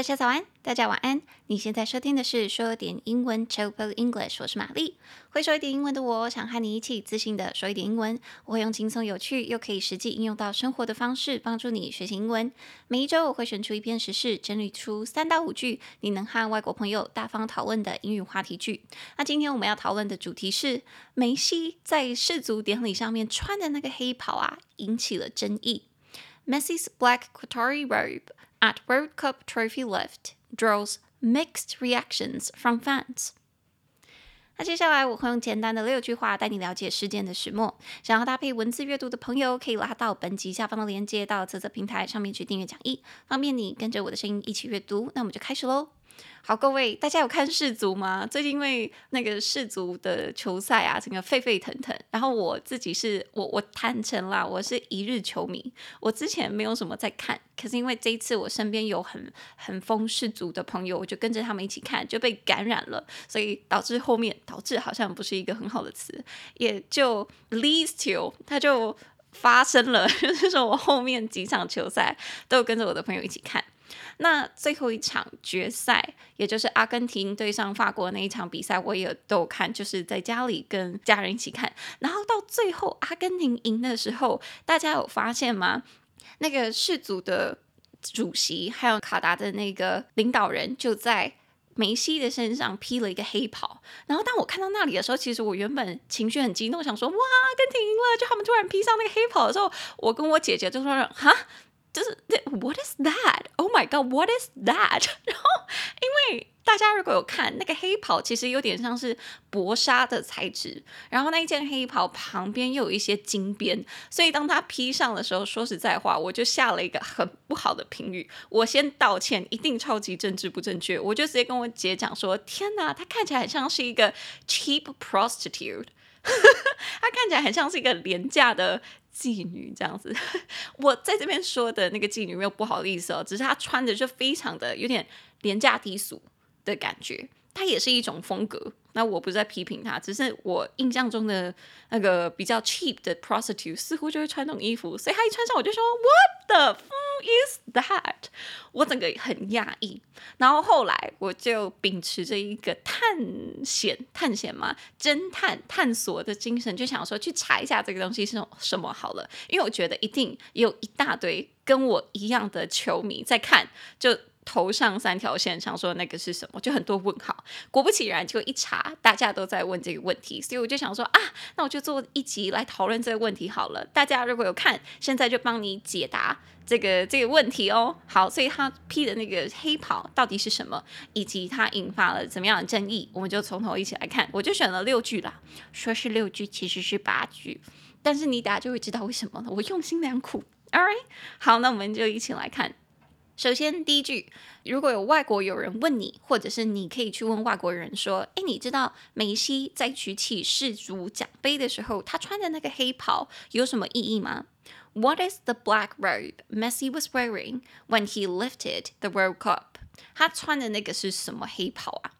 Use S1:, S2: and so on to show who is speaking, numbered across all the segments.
S1: 大家早安，大家晚安。你现在收听的是说点英文 （Chop English，我是玛丽。会说一点英文的我，想和你一起自信的说一点英文。我会用轻松有趣又可以实际应用到生活的方式，帮助你学习英文。每一周我会选出一篇时事，整理出三到五句你能和外国朋友大方讨论的英语话题句。那今天我们要讨论的主题是梅西在世足典礼上面穿的那个黑袍啊，引起了争议。Messi's black Qatari robe at World Cup trophy lift draws mixed reactions from fans。那接下来我会用简单的六句话带你了解事件的始末。想要搭配文字阅读的朋友，可以拉到本集下方的链接到泽泽平台上面去订阅讲义，方便你跟着我的声音一起阅读。那我们就开始喽。好，各位，大家有看世足吗？最近因为那个世足的球赛啊，整个沸沸腾腾。然后我自己是我我坦诚啦，我是一日球迷。我之前没有什么在看，可是因为这一次我身边有很很疯世足的朋友，我就跟着他们一起看，就被感染了，所以导致后面导致好像不是一个很好的词，也就 leads to 它就发生了，就是说我后面几场球赛都有跟着我的朋友一起看。那最后一场决赛，也就是阿根廷对上法国那一场比赛，我也都看，就是在家里跟家人一起看。然后到最后阿根廷赢的时候，大家有发现吗？那个世足的主席还有卡达的那个领导人就在梅西的身上披了一个黑袍。然后当我看到那里的时候，其实我原本情绪很激动，想说哇，阿根廷赢了！就他们突然披上那个黑袍的时候，我跟我姐姐就说哈。就是 What is that? Oh my God! What is that? 然后，因为大家如果有看那个黑袍，其实有点像是薄纱的材质，然后那一件黑袍旁边又有一些金边，所以当他披上的时候，说实在话，我就下了一个很不好的评语。我先道歉，一定超级政治不正确。我就直接跟我姐讲说：“天哪，他看起来很像是一个 cheap prostitute，他看起来很像是一个廉价的。”妓女这样子，我在这边说的那个妓女没有不好意思哦，只是她穿着就非常的有点廉价低俗的感觉，它也是一种风格。那我不是在批评她，只是我印象中的那个比较 cheap 的 prostitute 似乎就会穿那种衣服，所以他一穿上我就说 What the fuck is that？我整个很讶异。然后后来我就秉持着一个探险、探险嘛，侦探、探索的精神，就想说去查一下这个东西是什么好了，因为我觉得一定有一大堆跟我一样的球迷在看，就。头上三条线，想说那个是什么，就很多问号。果不其然，就一查，大家都在问这个问题，所以我就想说啊，那我就做一集来讨论这个问题好了。大家如果有看，现在就帮你解答这个这个问题哦。好，所以他披的那个黑袍到底是什么，以及他引发了怎么样的争议，我们就从头一起来看。我就选了六句啦，说是六句，其实是八句，但是你大家就会知道为什么了。我用心良苦。All right，好，那我们就一起来看。首先，第一句，如果有外国友人问你，或者是你可以去问外国人说：“诶，你知道梅西在举起世足奖杯的时候，他穿的那个黑袍有什么意义吗？”What is the black robe Messi was wearing when he lifted the World Cup？他穿的那个是什么黑袍啊？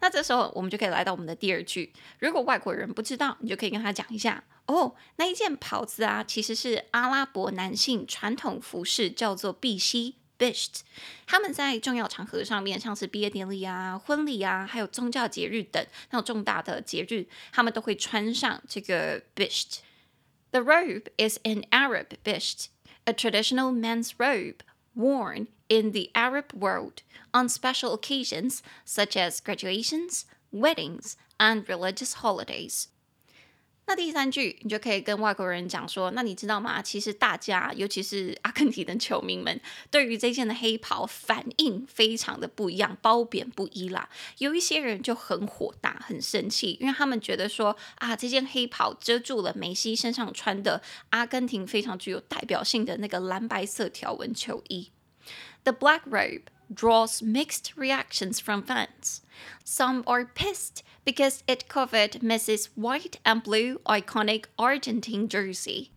S1: 那这时候我们就可以来到我们的第二句，如果外国人不知道，你就可以跟他讲一下哦，那一件袍子啊，其实是阿拉伯男性传统服饰，叫做碧纬。Bisht，他们在重要场合上面，像是毕业典礼啊、婚礼啊，还有宗教节日等那种重大的节日，他们都会穿上这个 Bisht。The robe is an Arab Bisht, a traditional men's robe worn in the Arab world on special occasions such as graduations, weddings, and religious holidays. 那第三句，你就可以跟外国人讲说，那你知道吗？其实大家，尤其是阿根廷的球迷们，对于这件的黑袍反应非常的不一样，褒贬不一啦。有一些人就很火大，很生气，因为他们觉得说啊，这件黑袍遮住了梅西身上穿的阿根廷非常具有代表性的那个蓝白色条纹球衣。The black robe draws mixed reactions from fans. Some are pissed. Because it covered Messi's white and blue iconic Argentine jersey.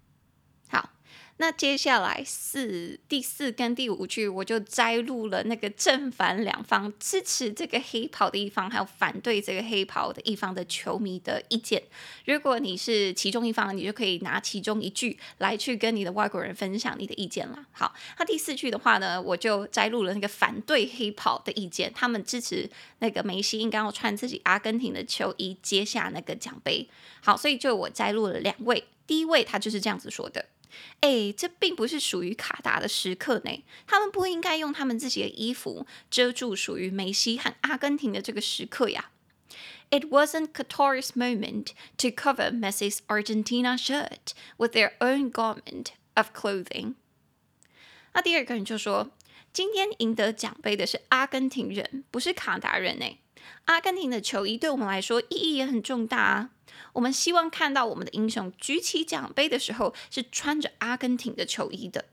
S1: 那接下来四、第四跟第五句，我就摘录了那个正反两方支持这个黑袍的一方，还有反对这个黑袍的一方的球迷的意见。如果你是其中一方，你就可以拿其中一句来去跟你的外国人分享你的意见了。好，那第四句的话呢，我就摘录了那个反对黑袍的意见，他们支持那个梅西应该要穿自己阿根廷的球衣接下那个奖杯。好，所以就我摘录了两位，第一位他就是这样子说的。哎，这并不是属于卡达的时刻呢。他们不应该用他们自己的衣服遮住属于梅西和阿根廷的这个时刻呀。It wasn't Qatar's moment to cover Messi's Argentina shirt with their own garment of clothing。那第二个人就说，今天赢得奖杯的是阿根廷人，不是卡达人呢。阿根廷的球衣对我们来说意义也很重大啊。我们希望看到我们的英雄举起奖杯的时候是穿着阿根廷的球衣的。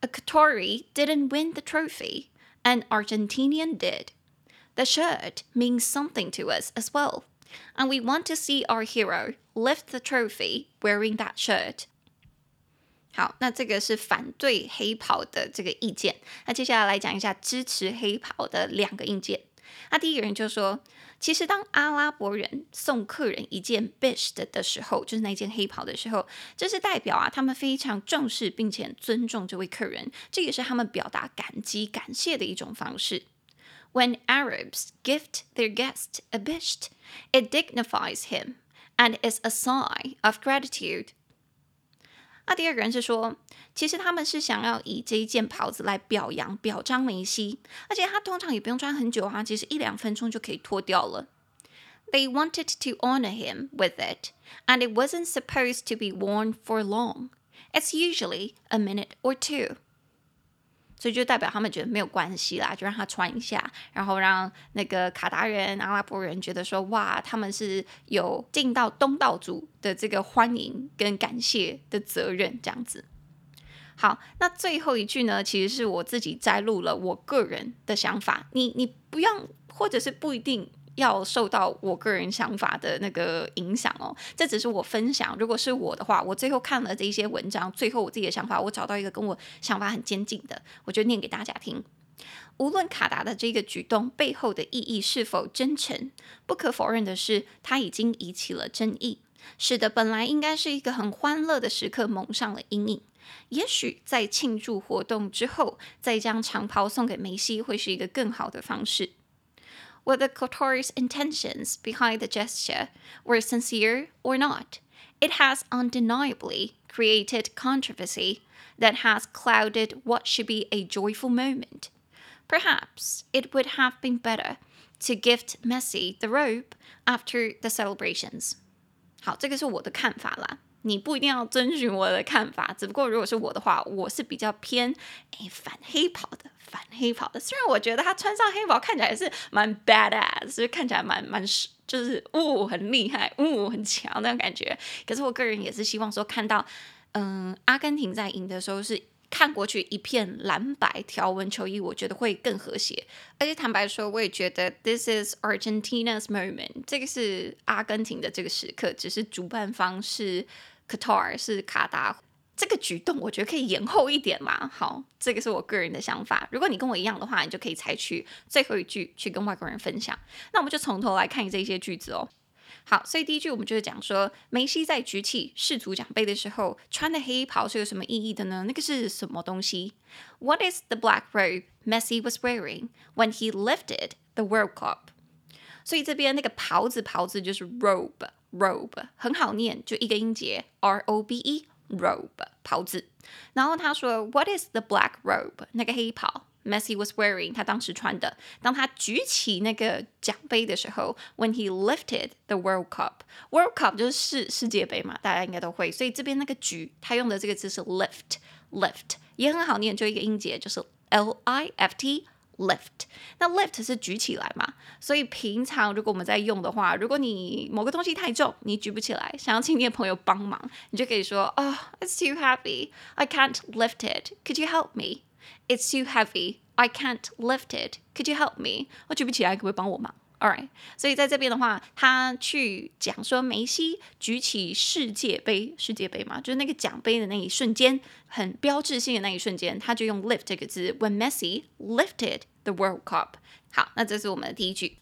S1: A c a t o r i didn't win the trophy, an Argentinian did. The shirt means something to us as well, and we want to see our hero lift the trophy wearing that shirt. 好，那这个是反对黑袍的这个意见。那接下来来讲一下支持黑袍的两个意见。那第一个人就说，其实当阿拉伯人送客人一件 bisht 的时候，就是那件黑袍的时候，这是代表啊，他们非常重视并且尊重这位客人，这也是他们表达感激感谢的一种方式。When Arabs gift their guest a bisht, it dignifies him and is a sign of gratitude. 那第二个人是说，其实他们是想要以这一件袍子来表扬、表彰梅西，而且他通常也不用穿很久啊，其实一两分钟就可以脱掉了。They wanted to honor him with it, and it wasn't supposed to be worn for long. It's usually a minute or two. 所以就代表他们觉得没有关系啦，就让他穿一下，然后让那个卡达人、阿拉伯人觉得说，哇，他们是有尽到东道主的这个欢迎跟感谢的责任，这样子。好，那最后一句呢，其实是我自己摘录了我个人的想法，你你不要，或者是不一定。要受到我个人想法的那个影响哦，这只是我分享。如果是我的话，我最后看了这些文章，最后我自己的想法，我找到一个跟我想法很接近的，我就念给大家听。无论卡达的这个举动背后的意义是否真诚，不可否认的是，它已经引起了争议，使得本来应该是一个很欢乐的时刻蒙上了阴影。也许在庆祝活动之后，再将长袍送给梅西，会是一个更好的方式。Whether Qatar's intentions behind the gesture were sincere or not, it has undeniably created controversy that has clouded what should be a joyful moment. Perhaps it would have been better to gift Messi the robe after the celebrations. 好，这个是我的看法啦。你不一定要遵循我的看法，只不过如果是我的话，我是比较偏诶反黑袍的， 反黑袍的。虽然我觉得他穿上黑袍看起来是蛮 badass，就是看起来蛮蛮就是呜、哦、很厉害，呜、哦、很强那种感觉。可是我个人也是希望说看到，嗯，阿根廷在赢的时候是看过去一片蓝白条纹球衣，我觉得会更和谐。而且坦白说，我也觉得 this is Argentina's moment，这个是阿根廷的这个时刻，只是主办方是。Qatar 是卡达，这个举动我觉得可以延后一点嘛。好，这个是我个人的想法。如果你跟我一样的话，你就可以采取最后一句去跟外国人分享。那我们就从头来看这些句子哦。好，所以第一句我们就是讲说，梅西在举起世足奖杯的时候穿的黑袍是有什么意义的呢？那个是什么东西？What is the black robe Messi was wearing when he lifted the World Cup？所以这边那个袍子，袍子就是 robe。robe 很好念，就一个音节 r o b e robe 袍子。然后他说，What is the black robe？那个黑袍，Messi was wearing，他当时穿的。当他举起那个奖杯的时候，When he lifted the World Cup，World Cup 就是世世界杯嘛，大家应该都会。所以这边那个举，他用的这个字是 lift，lift 也很好念，就一个音节就是 l i f t。lift，那 lift 是举起来嘛？所以平常如果我们在用的话，如果你某个东西太重，你举不起来，想要请你的朋友帮忙，你就可以说：“Oh, it's too heavy. I can't lift it. Could you help me? It's too heavy. I can't lift it. Could you help me?” 我举不起来，可不可以帮我忙？All right，所以在这边的话，他去讲说梅西举起世界杯，世界杯嘛，就是那个奖杯的那一瞬间，很标志性的那一瞬间，他就用 lift 这个字，When Messi lifted the World Cup。好，那这是我们的第一句。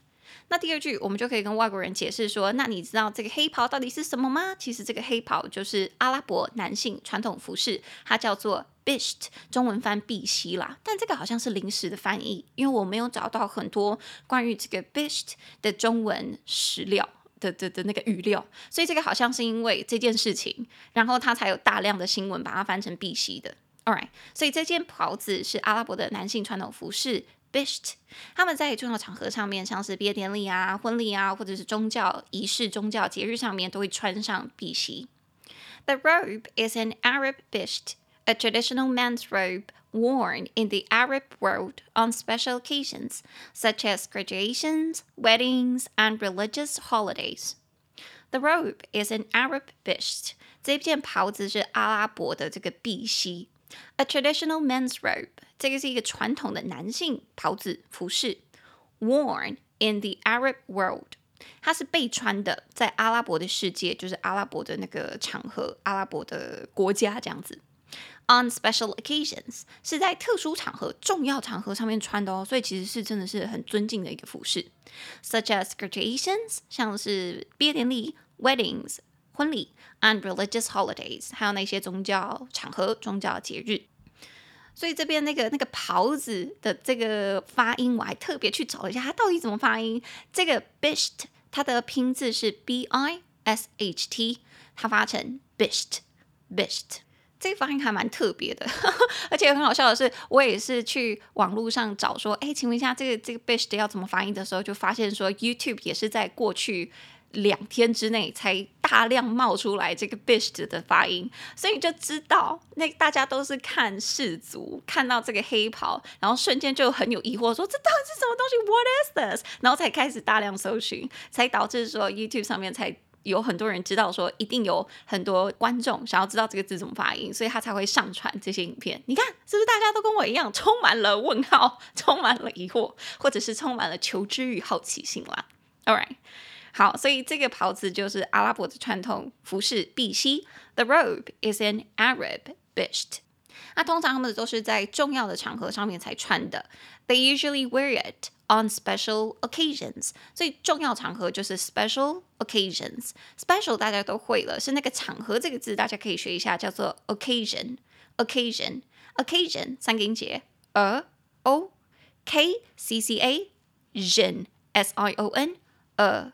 S1: 那第二句，我们就可以跟外国人解释说，那你知道这个黑袍到底是什么吗？其实这个黑袍就是阿拉伯男性传统服饰，它叫做 bisht，中文翻碧玺啦。但这个好像是临时的翻译，因为我没有找到很多关于这个 bisht 的中文史料的的的那个语料，所以这个好像是因为这件事情，然后它才有大量的新闻把它翻成碧玺的。All right，所以这件袍子是阿拉伯的男性传统服饰。Bisht，他们在重要场合上面，像是毕业典礼啊、婚礼啊，或者是宗教仪式、宗教节日上面，都会穿上碧玺。The robe is an Arab bisht, a traditional men's robe worn in the Arab world on special occasions, such as graduations, weddings, and religious holidays. The robe is an Arab bisht. 这件袍子是阿拉伯的这个碧玺。 A traditional men's robe，这个是一个传统的男性袍子服饰，worn in the Arab world，它是被穿的，在阿拉伯的世界，就是阿拉伯的那个场合，阿拉伯的国家这样子。On special occasions，是在特殊场合、重要场合上面穿的哦，所以其实是真的是很尊敬的一个服饰。Such as graduations，像是毕业典礼，weddings。婚礼 and religious holidays，还有那些宗教场合、宗教节日。所以这边那个那个袍子的这个发音，我还特别去找了一下，它到底怎么发音？这个 bisht，它的拼字是 b i s h t，它发成 bisht，bisht。这个发音还蛮特别的，而且很好笑的是，我也是去网络上找说，哎，请问一下，这个这个 bisht 要怎么发音的时候，就发现说 YouTube 也是在过去。两天之内才大量冒出来这个 bisht 的发音，所以就知道那大家都是看氏族，看到这个黑袍，然后瞬间就很有疑惑，说这到底是什么东西？What is this？然后才开始大量搜寻，才导致说 YouTube 上面才有很多人知道说，一定有很多观众想要知道这个字怎么发音，所以他才会上传这些影片。你看是不是大家都跟我一样，充满了问号，充满了疑惑，或者是充满了求知欲、好奇心啦？All right。好，所以这个袍子就是阿拉伯的传统服饰碧玺。The robe is an Arab bisht。那通常他们都是在重要的场合上面才穿的。They usually wear it on special occasions。所以重要场合就是 special occasions。Special 大家都会了，是那个场合这个字，大家可以学一下，叫做 occasion。occasion，occasion 三个音节，a o k c c a sion s i o n a。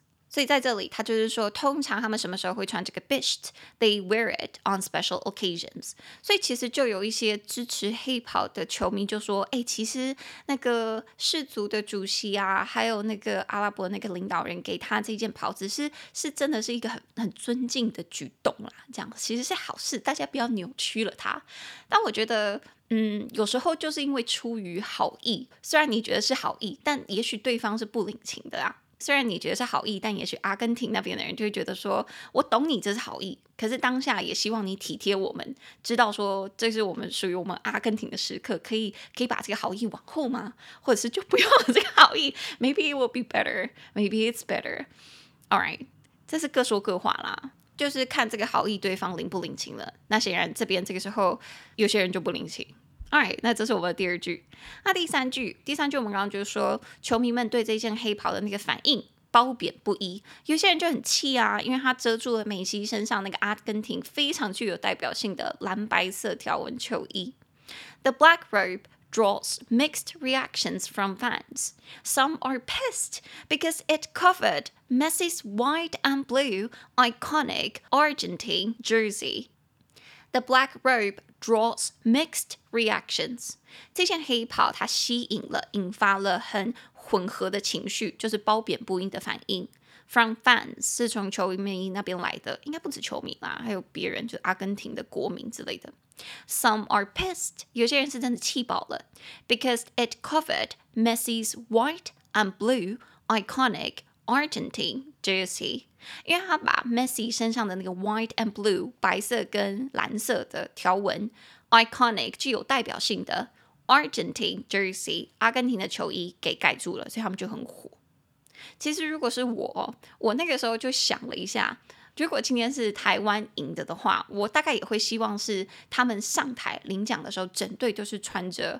S1: 所以在这里，他就是说，通常他们什么时候会穿这个 bisht？They wear it on special occasions。所以其实就有一些支持黑袍的球迷就说：“哎，其实那个氏族的主席啊，还有那个阿拉伯那个领导人给他这件袍子是，是真的是一个很很尊敬的举动啦。这样其实是好事，大家不要扭曲了它。但我觉得，嗯，有时候就是因为出于好意，虽然你觉得是好意，但也许对方是不领情的啊。”虽然你觉得是好意，但也许阿根廷那边的人就会觉得说，我懂你这是好意，可是当下也希望你体贴我们，知道说这是我们属于我们阿根廷的时刻，可以可以把这个好意往后吗？或者是就不用这个好意？Maybe it will be better. Maybe it's better. All right，这是各说各话啦，就是看这个好意对方领不领情了。那显然这边这个时候有些人就不领情。Alright，那这是我们的第二句。那第三句，第三句我们刚刚就是说，球迷们对这件黑袍的那个反应褒贬不一。有些人就很气啊，因为它遮住了梅西身上那个阿根廷非常具有代表性的蓝白色条纹球衣。The black robe draws mixed reactions from fans. Some are pissed because it covered Messi's white and blue iconic Argentine jersey. The black robe draws mixed reactions。这件黑袍它吸引了、引发了很混合的情绪，就是褒贬不一的反应。 from fans 是从球迷那边来的，应该不止球迷啦，还有别人，就是阿根廷的国民之类的。Some are pissed，有些人是真的气饱了，because it covered Messi's white and blue iconic Argentine jersey，因为他把 Messi 身上的那个 white and blue 白色跟蓝色的条纹 iconic 具有代表性的 Argentine jersey 阿根廷的球衣给盖住了，所以他们就很火。其实，如果是我，我那个时候就想了一下，如果今天是台湾赢的的话，我大概也会希望是他们上台领奖的时候，整队都是穿着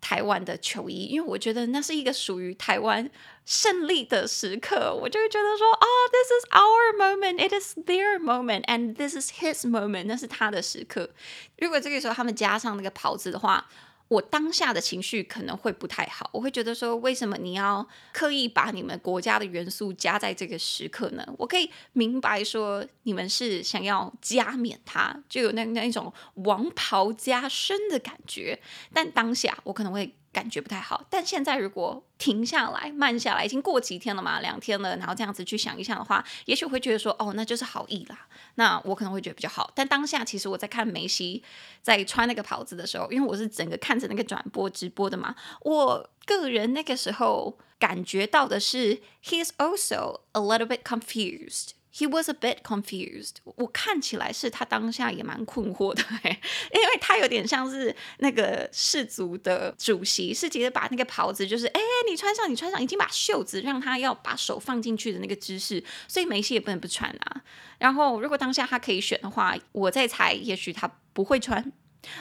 S1: 台湾的球衣，因为我觉得那是一个属于台湾胜利的时刻，我就会觉得说，啊，this is our moment, it is their moment, and this is his moment，那是他的时刻。如果这个时候他们加上那个袍子的话，我当下的情绪可能会不太好，我会觉得说，为什么你要刻意把你们国家的元素加在这个时刻呢？我可以明白说，你们是想要加冕他，就有那那一种王袍加身的感觉，但当下我可能会。感觉不太好，但现在如果停下来、慢下来，已经过几天了嘛，两天了，然后这样子去想一下的话，也许会觉得说，哦，那就是好意啦。那我可能会觉得比较好。但当下其实我在看梅西在穿那个袍子的时候，因为我是整个看着那个转播直播的嘛，我个人那个时候感觉到的是，he is also a little bit confused。He was a bit confused。我看起来是他当下也蛮困惑的，因为他有点像是那个氏族的主席，是直接把那个袍子，就是哎，你穿上，你穿上，已经把袖子让他要把手放进去的那个姿势，所以梅西也不能不穿啊。然后，如果当下他可以选的话，我在猜，也许他不会穿。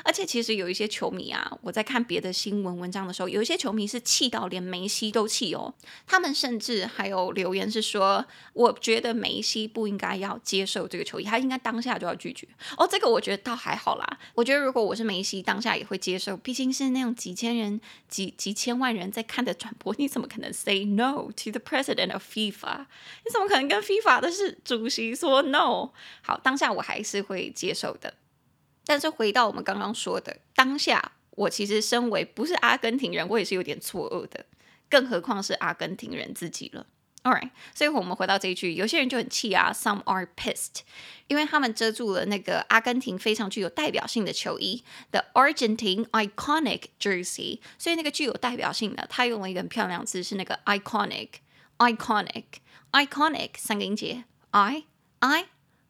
S1: 而且其实有一些球迷啊，我在看别的新闻文章的时候，有一些球迷是气到连梅西都气哦。他们甚至还有留言是说，我觉得梅西不应该要接受这个球衣，他应该当下就要拒绝。哦，这个我觉得倒还好啦。我觉得如果我是梅西，当下也会接受，毕竟是那种几千人、几几千万人在看的转播，你怎么可能 say no to the president of FIFA？你怎么可能跟 FIFA 的是主席说 no？好，当下我还是会接受的。但是回到我们刚刚说的当下，我其实身为不是阿根廷人，我也是有点错愕的，更何况是阿根廷人自己了。All right，所以我们回到这一句，有些人就很气啊，Some are pissed，因为他们遮住了那个阿根廷非常具有代表性的球衣，the Argentine iconic jersey，所以那个具有代表性的，他用了一个很漂亮词，是那个 iconic，iconic，iconic 三个音节，I I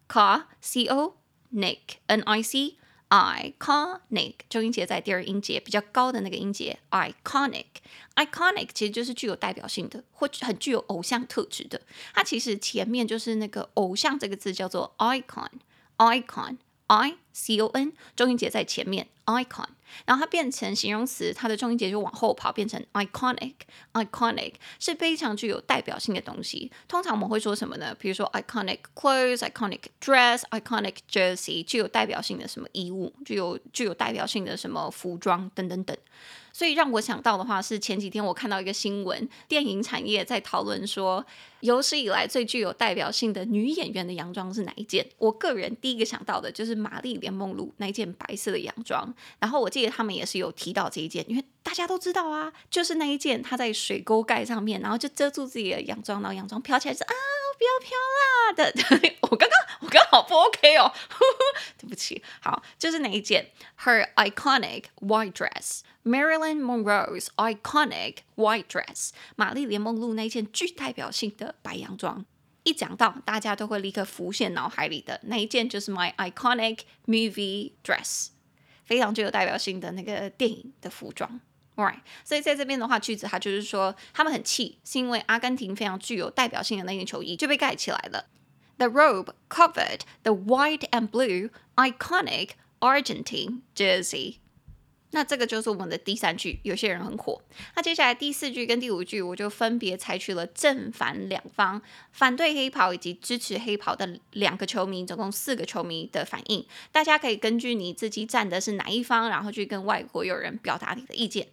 S1: C C O Nick N I C。Iconic 重音节在第二音节比较高的那个音节，iconic，iconic 其实就是具有代表性的，或很具有偶像特质的。它其实前面就是那个偶像这个字叫做 icon，icon，I C O N，重音节在前面，icon。然后它变成形容词，它的重音节就往后跑，变成 iconic。iconic 是非常具有代表性的东西。通常我们会说什么呢？比如说 iconic clothes、iconic dress、iconic jersey，具有代表性的什么衣物，具有具有代表性的什么服装等等等。所以让我想到的话是前几天我看到一个新闻，电影产业在讨论说，有史以来最具有代表性的女演员的洋装是哪一件？我个人第一个想到的就是玛丽莲梦露那一件白色的洋装。然后我记得他们也是有提到这一件，因为大家都知道啊，就是那一件她在水沟盖上面，然后就遮住自己的洋装，然后洋装飘起来是啊，不要飘啦 的。我刚刚我刚好不 OK 哦，对不起。好，就是那一件 Her iconic white dress。Marilyn Monroe's iconic white dress，玛丽莲梦露那件具代表性的白洋装，一讲到大家都会立刻浮现脑海里的那一件，就是 my iconic movie dress，非常具有代表性的那个电影的服装。Right，所以在这边的话，句子它就是说，他们很气，是因为阿根廷非常具有代表性的那件球衣就被盖起来了。The robe covered the white and blue iconic Argentine jersey。那这个就是我们的第三句，有些人很火。那接下来第四句跟第五句，我就分别采取了正反两方，反对黑袍以及支持黑袍的两个球迷，总共四个球迷的反应。大家可以根据你自己站的是哪一方，然后去跟外国友人表达你的意见。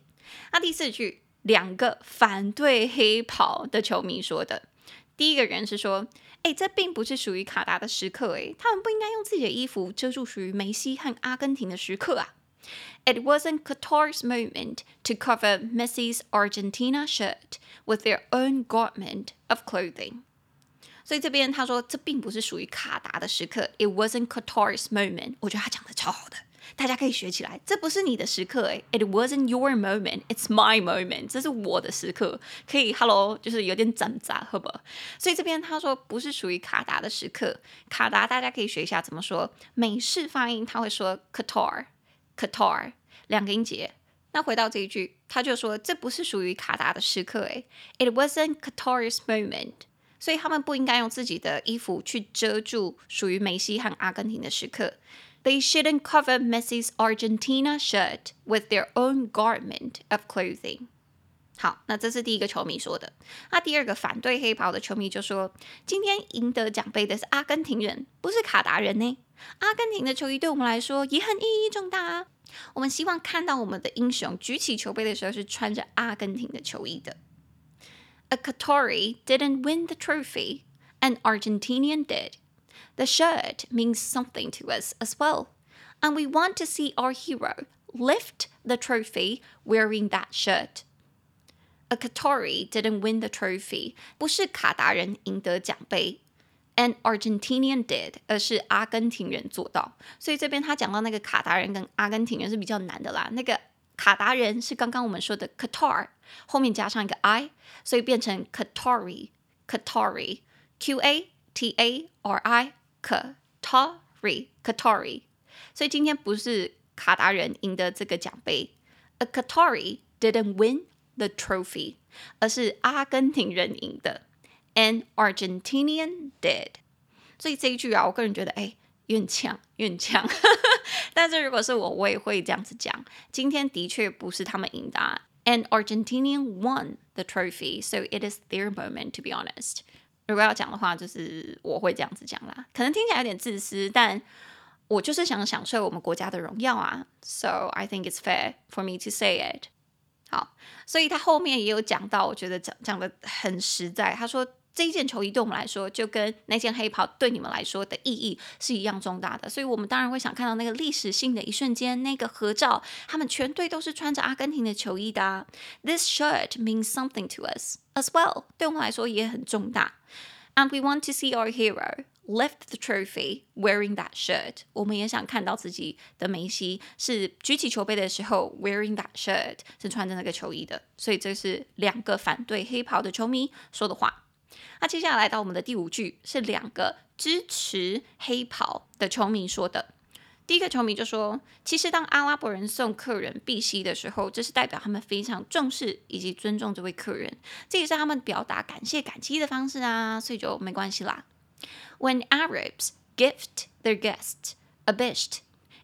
S1: 那第四句，两个反对黑袍的球迷说的，第一个人是说：“诶，这并不是属于卡达的时刻，诶，他们不应该用自己的衣服遮住属于梅西和阿根廷的时刻啊。” It wasn't Qatar's moment to cover Messi's Argentina shirt with their own garment of clothing. 所以这边他说这并不是属于卡达的时刻，It wasn't Qatar's moment。我觉得他讲的超好的，大家可以学起来。这不是你的时刻，诶，It wasn't your moment, it's my moment。这是我的时刻，可以，Hello，就是有点挣扎，好不？所以这边他说不是属于卡达的时刻，卡达大家可以学一下怎么说。美式发音他会说 Qatar，Qatar 两个音节。那回到这一句，他就说这不是属于卡达的时刻，诶，It wasn't Qatar's moment。所以他们不应该用自己的衣服去遮住属于梅西和阿根廷的时刻。They shouldn't cover Messi's Argentina shirt with their own garment of clothing。好，那这是第一个球迷说的。那第二个反对黑袍的球迷就说：“今天赢得奖杯的是阿根廷人，不是卡达人呢。阿根廷的球衣对我们来说也很意义重大啊。我们希望看到我们的英雄举起球杯的时候是穿着阿根廷的球衣的。” A Qatari didn't win the trophy, an Argentinian did. The shirt means something to us as well, and we want to see our hero lift the trophy wearing that shirt. A Qatari didn't win the trophy，不是卡达人赢得奖杯，an Argentinian did，而是阿根廷人做到。所以这边他讲到那个卡达人跟阿根廷人是比较难的啦，那个。卡达人是刚刚我们说的 Qatar，后面加上一个 i，所以变成 Qatari，Qatari，Q A T A R I，Qatari，Qatari。所以今天不是卡达人赢得这个奖杯，A Qatari didn't win the trophy，而是阿根廷人赢的，An Argentinian did。所以这一句啊，我个人觉得，哎。有点呛，有点呛，但是如果是我，我也会这样子讲。今天的确不是他们赢的，An Argentinian won the trophy, so it is their moment, to be honest。 如果要讲的话，就是我会这样子讲啦。可能听起来有点自私，但我就是想享受我们国家的荣耀啊。So I think it's fair for me to say it。好，所以他后面也有讲到，我觉得讲讲的很实在。他说。这一件球衣对我们来说，就跟那件黑袍对你们来说的意义是一样重大的，所以我们当然会想看到那个历史性的一瞬间，那个合照，他们全队都是穿着阿根廷的球衣的。This shirt means something to us as well，对我们来说也很重大。And we want to see our hero lift the trophy wearing that shirt。我们也想看到自己的梅西是举起球杯的时候 wearing that shirt，是穿着那个球衣的。所以这是两个反对黑袍的球迷说的话。那接下来到我们的第五句，是两个支持黑袍的球迷说的。第一个球迷就说：“其实当阿拉伯人送客人碧玺的时候，这是代表他们非常重视以及尊重这位客人，这也是他们表达感谢感激的方式啊，所以就没关系啦。” When Arabs gift their guests a bisht,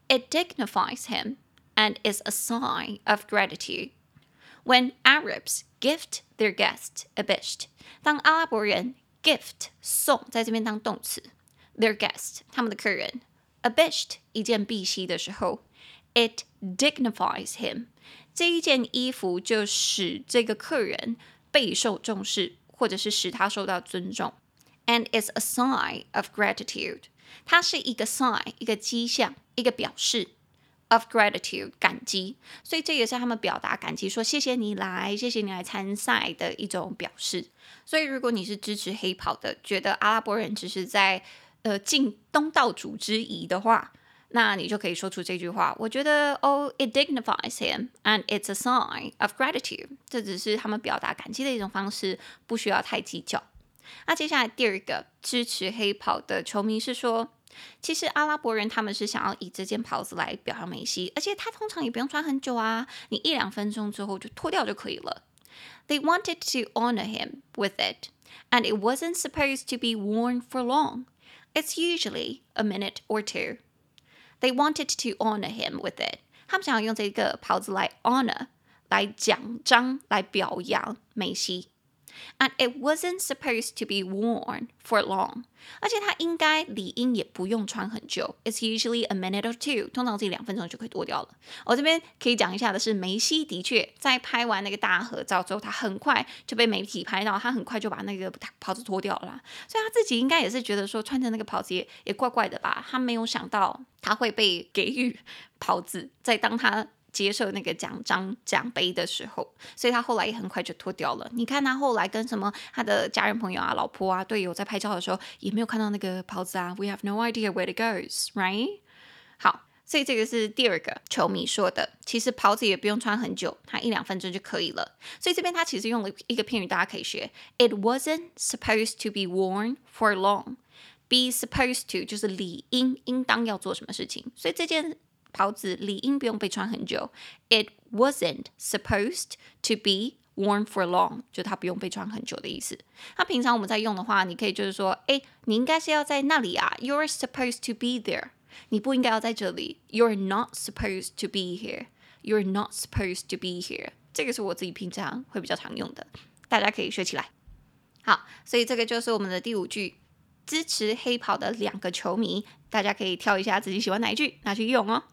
S1: it dignifies him and is a sign of gratitude. When Arabs gift their guest a bisht，当阿拉伯人 gift 送在这边当动词，their guest 他们的客人 a bisht 一件碧玺的时候，it dignifies him 这一件衣服就使这个客人备受重视，或者是使他受到尊重，and is a sign of gratitude，它是一个 sign 一个迹象一个表示。 Of gratitude，感激，所以这也是他们表达感激，说谢谢你来，谢谢你来参赛的一种表示。所以，如果你是支持黑袍的，觉得阿拉伯人只是在呃尽东道主之谊的话，那你就可以说出这句话。我觉得，Oh, it dignifies him, and it's a sign of gratitude。这只是他们表达感激的一种方式，不需要太计较。那接下来第二个支持黑袍的球迷是说。其实阿拉伯人他们是想要以这件袍子来表扬梅西，而且他通常也不用穿很久啊，你一两分钟之后就脱掉就可以了。They wanted to honor him with it, and it wasn't supposed to be worn for long. It's usually a minute or two. They wanted to honor him with it. 他们想要用这个袍子来 honor，来奖章，来表扬梅西。 And it wasn't supposed to be worn for long，而且它应该理应也不用穿很久。It's usually a minute or two，通常自己两分钟就可以脱掉了。我这边可以讲一下的是，梅西的确在拍完那个大合照之后，他很快就被媒体拍到，他很快就把那个袍子脱掉了。所以他自己应该也是觉得说，穿着那个袍子也也怪怪的吧？他没有想到他会被给予袍子，在当他接受那个奖章奖杯的时候，所以他后来也很快就脱掉了。你看他后来跟什么他的家人朋友啊、老婆啊、队友在拍照的时候，也没有看到那个袍子啊。We have no idea where it goes, right？好，所以这个是第二个球迷说的。其实袍子也不用穿很久，它一两分钟就可以了。所以这边他其实用了一个片语，大家可以学。It wasn't supposed to be worn for long. Be supposed to 就是理应、应当要做什么事情。所以这件。袍子理应不用被穿很久。It wasn't supposed to be worn for long，就它不用被穿很久的意思。那平常我们在用的话，你可以就是说，哎，你应该是要在那里啊。You're supposed to be there。你不应该要在这里。You're not supposed to be here。You're not supposed to be here。这个是我自己平常会比较常用的，大家可以学起来。好，所以这个就是我们的第五句，支持黑袍的两个球迷，大家可以挑一下自己喜欢哪一句，拿去用哦。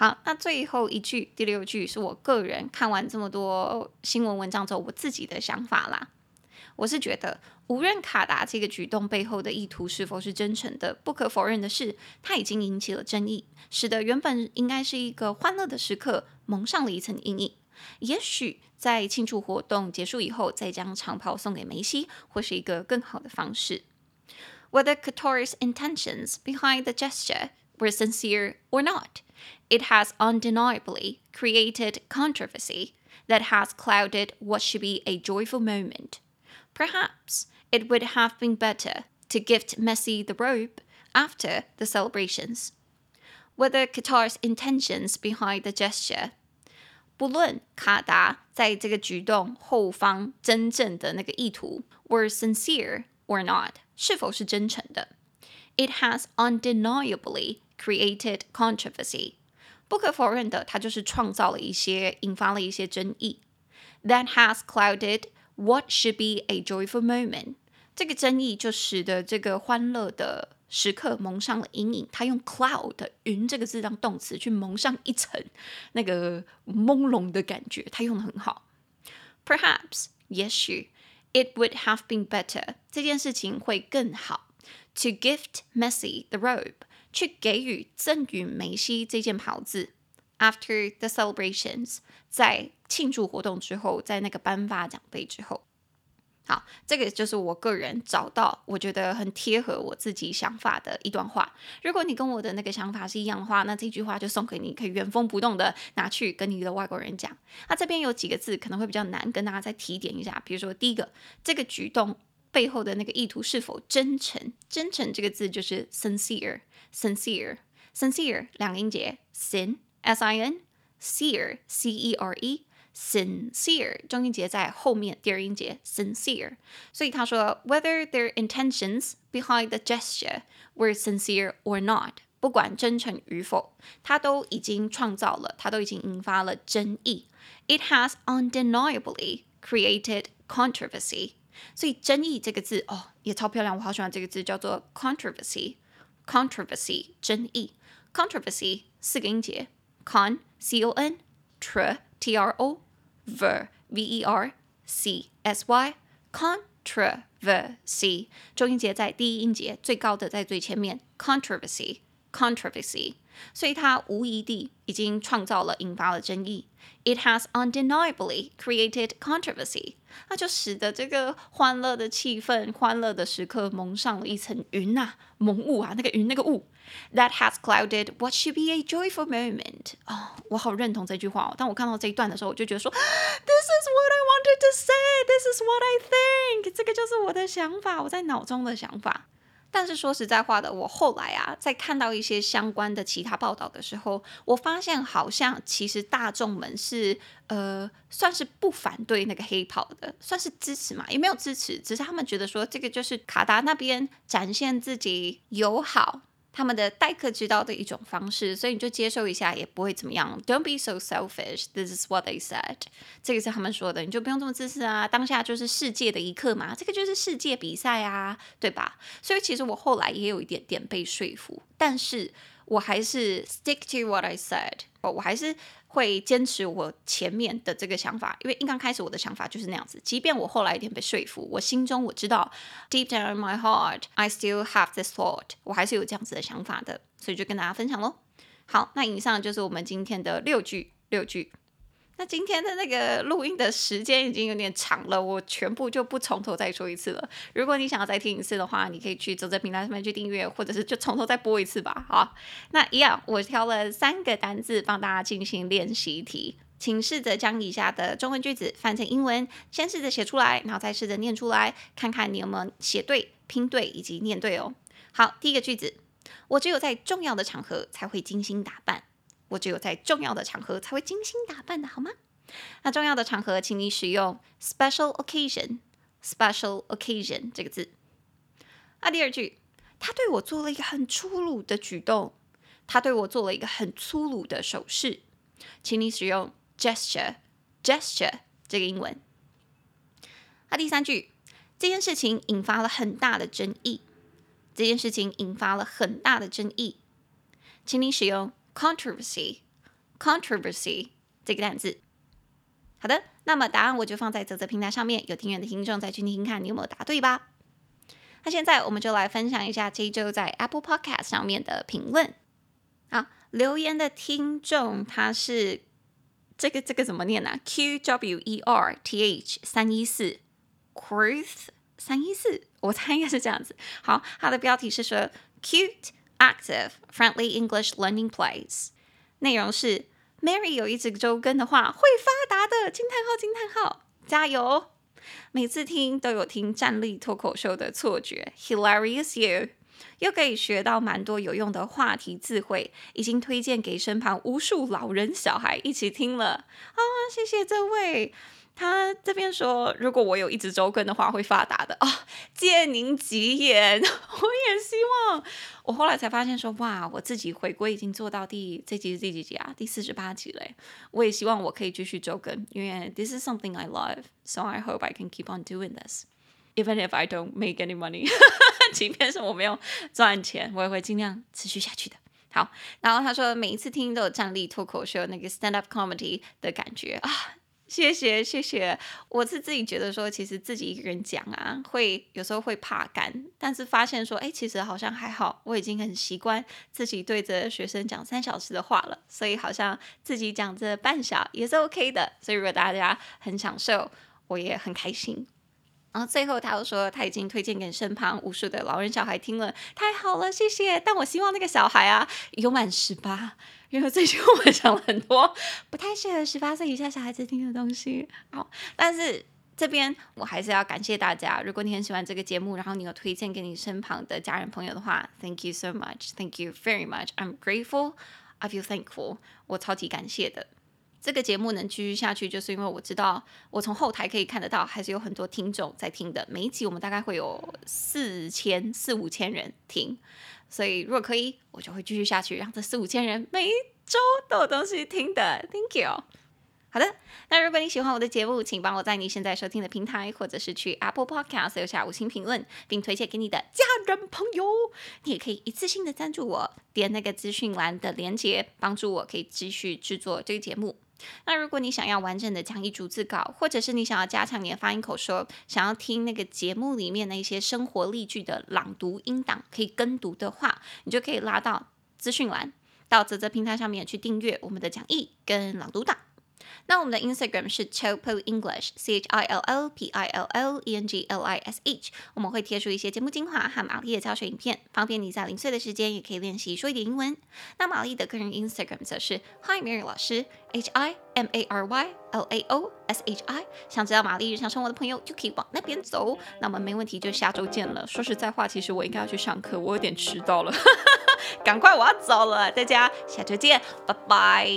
S1: 好，那最后一句，第六句是我个人看完这么多新闻文章之后，我自己的想法啦。我是觉得，无论卡达这个举动背后的意图是否是真诚的，不可否认的是，它已经引起了争议，使得原本应该是一个欢乐的时刻蒙上了一层阴影。也许在庆祝活动结束以后，再将长袍送给梅西，会是一个更好的方式。Whether Qatar's intentions behind the gesture were sincere or not. It has undeniably created controversy that has clouded what should be a joyful moment. Perhaps it would have been better to gift Messi the robe after the celebrations. Whether Qatar's intentions behind the gesture 不论卡达在这个举动后方真正的那个意图 were sincere or not，是否是真诚的，it has undeniably created controversy， 不可否认的，它就是创造了一些，引发了一些争议。That has clouded what should be a joyful moment。这个争议就使得这个欢乐的时刻蒙上了阴影。它用 cloud 云这个字当动词去蒙上一层那个朦胧的感觉，它用得很好。Perhaps，也许，it would have been better。这件事情会更好。To gift Messi the robe。 去给予赠予梅西这件袍子。After the celebrations，在庆祝活动之后，在那个颁发奖杯之后，好，这个就是我个人找到我觉得很贴合我自己想法的一段话。如果你跟我的那个想法是一样的话，那这句话就送给你，可以原封不动的拿去跟你的外国人讲。那这边有几个字可能会比较难，跟大家再提点一下。比如说第一个，这个举动背后的那个意图是否真诚？真诚这个字就是 sincere。sincere，sincere 两个音节，sin s i n cere c e r e sincere 中音节在后面，第二音节 sincere。所以他说，whether their intentions behind the gesture were sincere or not，不管真诚与否，他都已经创造了，他都已经引发了争议。It has undeniably created controversy。所以争议这个字哦，也超漂亮，我好喜欢这个字，叫做 controversy。 controversy 争议，controversy 四个音节，con c o n tr t r o ver v e r c s y controversy 中音节在第一音节，最高的在最前面，controversy controversy，所以它无疑地已经创造了、引发了争议。It has undeniably created controversy，那就使得这个欢乐的气氛、欢乐的时刻蒙上了一层云呐、啊，蒙雾啊，那个云那个雾。That has clouded what should be a joyful moment。哦，我好认同这句话哦。当我看到这一段的时候，我就觉得说，This is what I wanted to say. This is what I think。这个就是我的想法，我在脑中的想法。 但是说实在话的，我后来啊，在看到一些相关的其他报道的时候，我发现好像其实大众们是呃，算是不反对那个黑袍的，算是支持嘛，也没有支持，只是他们觉得说这个就是卡达那边展现自己友好。他们的待客之道的一种方式，所以你就接受一下，也不会怎么样。Don't be so selfish. This is what they said. 这个是他们说的，你就不用这么自私啊。当下就是世界的一刻嘛，这个就是世界比赛啊，对吧？所以其实我后来也有一点点被说服，但是我还是 stick to what I said。我还是。会坚持我前面的这个想法，因为一刚开始我的想法就是那样子。即便我后来有点被说服，我心中我知道，deep down in my heart, I still have this thought，我还是有这样子的想法的，所以就跟大家分享喽。好，那以上就是我们今天的六句六句。那今天的那个录音的时间已经有点长了，我全部就不从头再说一次了。如果你想要再听一次的话，你可以去走在平台上面去订阅，或者是就从头再播一次吧。好，那一样，我挑了三个单字帮大家进行练习题，请试着将以下的中文句子翻成英文，先试着写出来，然后再试着念出来，看看你有没有写对、拼对以及念对哦。好，第一个句子，我只有在重要的场合才会精心打扮。我只有在重要的场合才会精心打扮的，好吗？那重要的场合，请你使用 special occasion，special occasion 这个字。那第二句，他对我做了一个很粗鲁的举动，他对我做了一个很粗鲁的手势，请你使用 gesture，gesture 这个英文。那第三句，这件事情引发了很大的争议，这件事情引发了很大的争议，请你使用。Controversy，controversy 这个单词。好的，那么答案我就放在泽泽平台上面，有听远的听众再去听听看，你有没有答对吧？那现在我们就来分享一下这一周在 Apple Podcast 上面的评论。好，留言的听众他是这个这个怎么念呢、啊、？Q W E R T H 三一四，Quirth 三一四，我猜应该是这样子。好，他的标题是说 cute。Active, friendly English learning place。内容是：Mary 有一直周更的话会发达的！惊叹号惊叹号，加油！每次听都有听站立脱口秀的错觉，Hilarious you！又可以学到蛮多有用的话题智慧，已经推荐给身旁无数老人小孩一起听了啊！谢谢这位。他这边说，如果我有一直周更的话，会发达的啊！借您吉言，我也希望。我后来才发现说，哇，我自己回归已经做到第这集是第几集啊？第四十八集嘞。我也希望我可以继续周更，因为 this is something I love, so I hope I can keep on doing this, even if I don't make any money。即便是我没有赚钱，我也会尽量持续下去的。好，然后他说，每一次听都有站立脱口秀那个 stand up comedy 的感觉啊。谢谢谢谢，我是自己觉得说，其实自己一个人讲啊，会有时候会怕干，但是发现说，哎，其实好像还好，我已经很习惯自己对着学生讲三小时的话了，所以好像自己讲这半小也是 OK 的。所以如果大家很享受，我也很开心。然后最后他又说，他已经推荐给身旁无数的老人小孩听了，太好了，谢谢。但我希望那个小孩啊，有满十八。因为最近我们讲了很多不太适合十八岁以下小孩子听的东西，好，但是这边我还是要感谢大家。如果你很喜欢这个节目，然后你有推荐给你身旁的家人朋友的话，Thank you so much，Thank you very much，I'm grateful，I feel thankful，我超级感谢的。这个节目能继续下去，就是因为我知道我从后台可以看得到，还是有很多听众在听的。每一集我们大概会有四千四五千人听。所以，如果可以，我就会继续下去，让这四五千人每一周都有东西听的。Thank you。好的，那如果你喜欢我的节目，请帮我在你现在收听的平台，或者是去 Apple Podcast 留下五星评论，并推荐给你的家人朋友。你也可以一次性的赞助我，点那个资讯栏的链接，帮助我可以继续制作这个节目。那如果你想要完整的讲义逐字稿，或者是你想要加强你的发音口说，想要听那个节目里面的一些生活例句的朗读音档，可以跟读的话，你就可以拉到资讯栏，到泽泽平台上面去订阅我们的讲义跟朗读档。那我们的 Instagram 是 Chillpill English，C H I L L P I L L E N G L I S H。我们会贴出一些节目精华和玛丽的教学影片，方便你在零碎的时间也可以练习说一点英文。那玛丽的个人 Instagram 则是 Hi Mary 老师，H I M A R Y L A O S H I。想知道玛丽日常生活的朋友就可以往那边走。那么没问题，就下周见了。说实在话，其实我应该要去上课，我有点迟到了，赶快我要走了，大家下周见，拜拜。